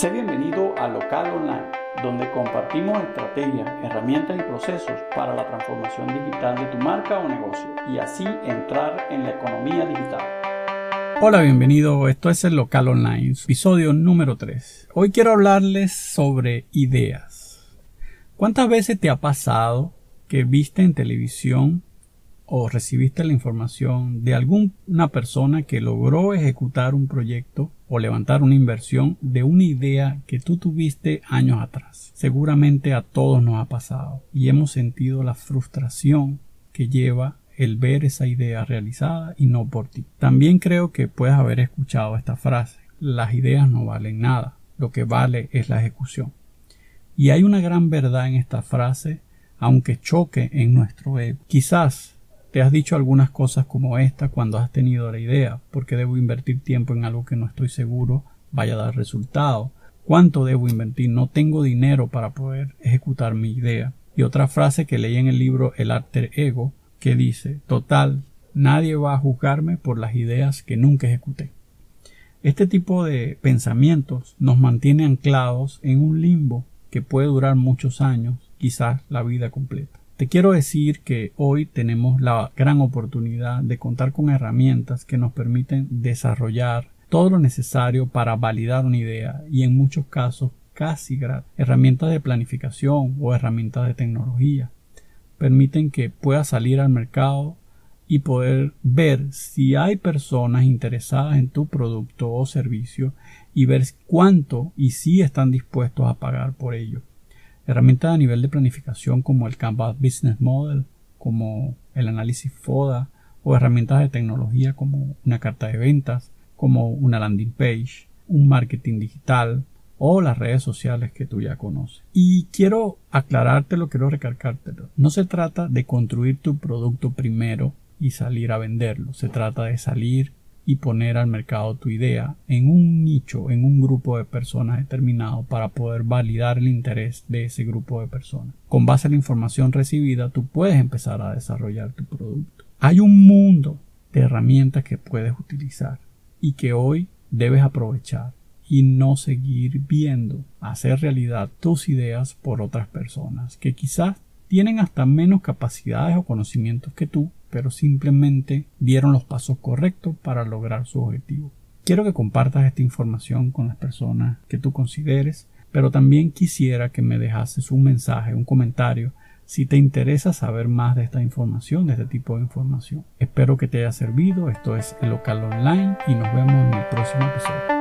Sé bienvenido a Local Online, donde compartimos estrategias, herramientas y procesos para la transformación digital de tu marca o negocio y así entrar en la economía digital. Hola, bienvenido. Esto es el Local Online, episodio número 3. Hoy quiero hablarles sobre ideas. ¿Cuántas veces te ha pasado que viste en televisión o recibiste la información de alguna persona que logró ejecutar un proyecto o levantar una inversión de una idea que tú tuviste años atrás. Seguramente a todos nos ha pasado y hemos sentido la frustración que lleva el ver esa idea realizada y no por ti. También creo que puedes haber escuchado esta frase. Las ideas no valen nada. Lo que vale es la ejecución. Y hay una gran verdad en esta frase, aunque choque en nuestro ego. Quizás te has dicho algunas cosas como esta cuando has tenido la idea, porque debo invertir tiempo en algo que no estoy seguro vaya a dar resultado. ¿Cuánto debo invertir? No tengo dinero para poder ejecutar mi idea. Y otra frase que leí en el libro El Alter Ego que dice, total, nadie va a juzgarme por las ideas que nunca ejecuté. Este tipo de pensamientos nos mantiene anclados en un limbo que puede durar muchos años, quizás la vida completa. Te quiero decir que hoy tenemos la gran oportunidad de contar con herramientas que nos permiten desarrollar todo lo necesario para validar una idea y en muchos casos casi gratis. Herramientas de planificación o herramientas de tecnología permiten que puedas salir al mercado y poder ver si hay personas interesadas en tu producto o servicio y ver cuánto y si están dispuestos a pagar por ello. Herramientas a nivel de planificación como el Canvas Business Model, como el análisis FODA o herramientas de tecnología como una carta de ventas, como una landing page, un marketing digital o las redes sociales que tú ya conoces. Y quiero aclarártelo, quiero recalcártelo. No se trata de construir tu producto primero y salir a venderlo. Se trata de salir y poner al mercado tu idea en un nicho, en un grupo de personas determinado para poder validar el interés de ese grupo de personas. Con base a la información recibida, tú puedes empezar a desarrollar tu producto. Hay un mundo de herramientas que puedes utilizar y que hoy debes aprovechar y no seguir viendo hacer realidad tus ideas por otras personas que quizás tienen hasta menos capacidades o conocimientos que tú pero simplemente dieron los pasos correctos para lograr su objetivo. Quiero que compartas esta información con las personas que tú consideres, pero también quisiera que me dejases un mensaje, un comentario, si te interesa saber más de esta información, de este tipo de información. Espero que te haya servido. Esto es el local online y nos vemos en el próximo episodio.